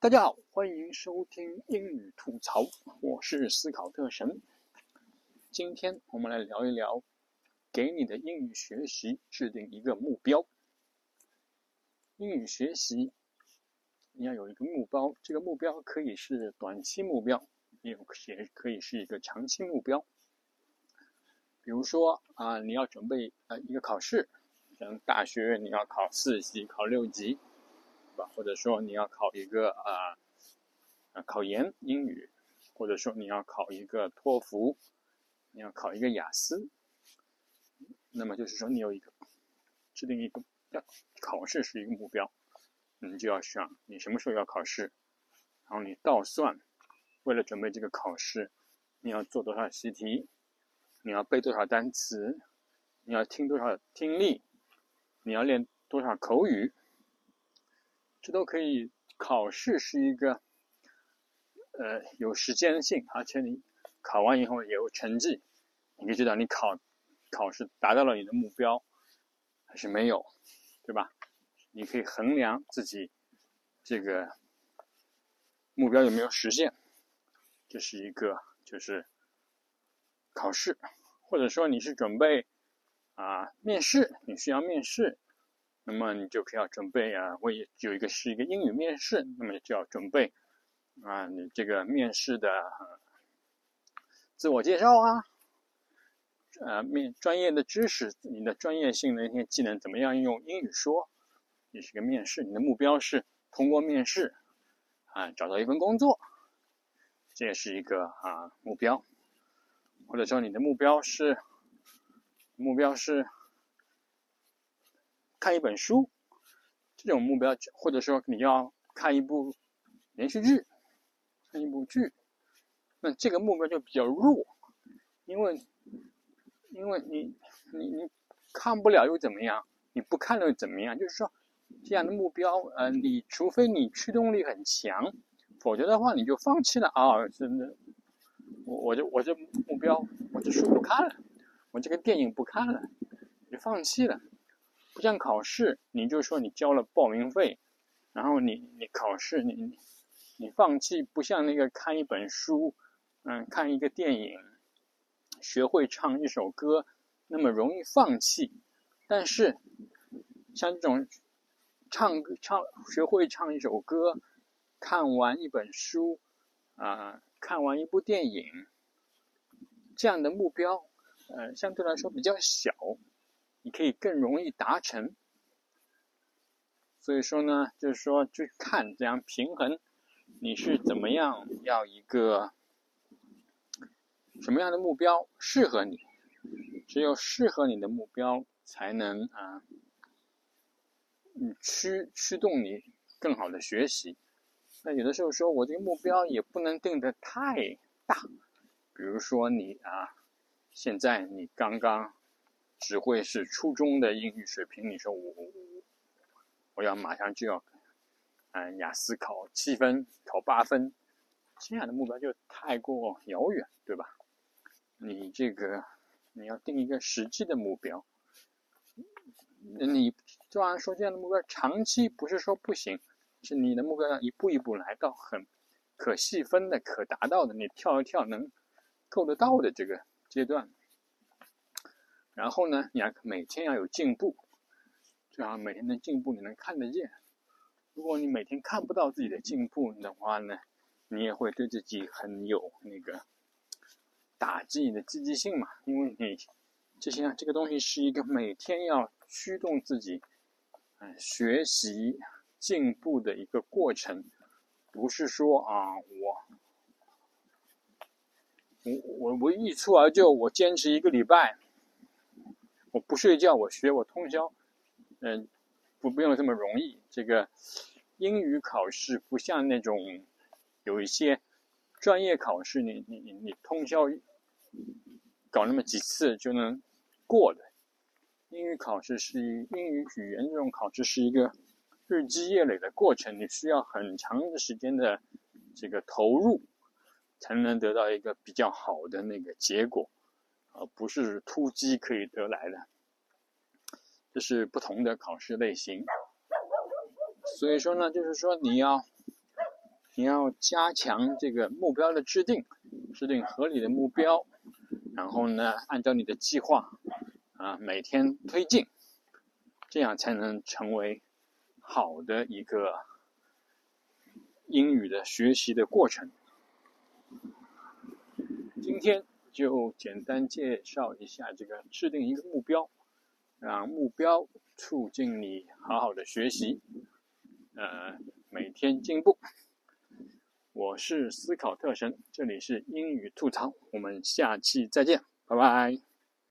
大家好，欢迎收听英语吐槽，我是思考特神。今天我们来聊一聊，给你的英语学习制定一个目标。英语学习你要有一个目标，这个目标可以是短期目标，也也可以是一个长期目标。比如说啊，你要准备呃一个考试，像大学你要考四级、考六级。或者说你要考一个啊啊考研英语，或者说你要考一个托福，你要考一个雅思，那么就是说你有一个制定一个要考试是一个目标，你就要想你什么时候要考试，然后你倒算，为了准备这个考试，你要做多少习题，你要背多少单词，你要听多少听力，你要练多少口语。这都可以。考试是一个，呃，有时间性，而且你考完以后有成绩，你可以知道你考考试达到了你的目标还是没有，对吧？你可以衡量自己这个目标有没有实现。这是一个就是考试，或者说你是准备啊面试，你需要面试。那么你就可以要准备啊，我也有一个是一个英语面试，那么就要准备啊，你这个面试的自我介绍啊，呃，面专业的知识，你的专业性的一些技能怎么样用英语说？也是个面试，你的目标是通过面试啊找到一份工作，这也是一个啊目标，或者说你的目标是目标是。看一本书，这种目标，或者说你要看一部连续剧，看一部剧，那这个目标就比较弱，因为，因为你你你看不了又怎么样？你不看了又怎么样？就是说，这样的目标，呃，你除非你驱动力很强，否则的话你就放弃了啊！真的，我我就我这目标，我这书不看了，我这个电影不看了，就放弃了。不像考试，你就说你交了报名费，然后你你考试你你放弃，不像那个看一本书，嗯，看一个电影，学会唱一首歌那么容易放弃。但是像这种唱唱学会唱一首歌，看完一本书，啊，看完一部电影，这样的目标，呃，相对来说比较小。你可以更容易达成，所以说呢，就是说去看这样平衡，你是怎么样要一个什么样的目标适合你？只有适合你的目标，才能啊，嗯驱驱动你更好的学习。那有的时候说我这个目标也不能定的太大，比如说你啊，现在你刚刚。只会是初中的英语水平，你说我我我要马上就要，嗯，雅思考七分，考八分，这样的目标就太过遥远，对吧？你这个你要定一个实际的目标，你虽然说这样的目标长期不是说不行，是你的目标要一步一步来到很可细分的、可达到的，你跳一跳能够得到的这个阶段。然后呢，你要每天要有进步，最好每天的进步你能看得见。如果你每天看不到自己的进步的话呢，你也会对自己很有那个打击你的积极性嘛。因为你这些这个东西是一个每天要驱动自己嗯学习进步的一个过程，不是说啊我我我我一蹴而就，我坚持一个礼拜。我不睡觉，我学，我通宵，嗯，不不用这么容易。这个英语考试不像那种有一些专业考试，你你你你通宵搞那么几次就能过的。英语考试是英语语言这种考试是一个日积月累的过程，你需要很长的时间的这个投入，才能得到一个比较好的那个结果。而不是突击可以得来的，这是不同的考试类型。所以说呢，就是说你要你要加强这个目标的制定，制定合理的目标，然后呢，按照你的计划啊，每天推进，这样才能成为好的一个英语的学习的过程。今天就简单介绍一下这个制定一个目标，让目标促进你好好的学习，呃，每天进步。我是思考特神，这里是英语吐槽，我们下期再见，拜拜。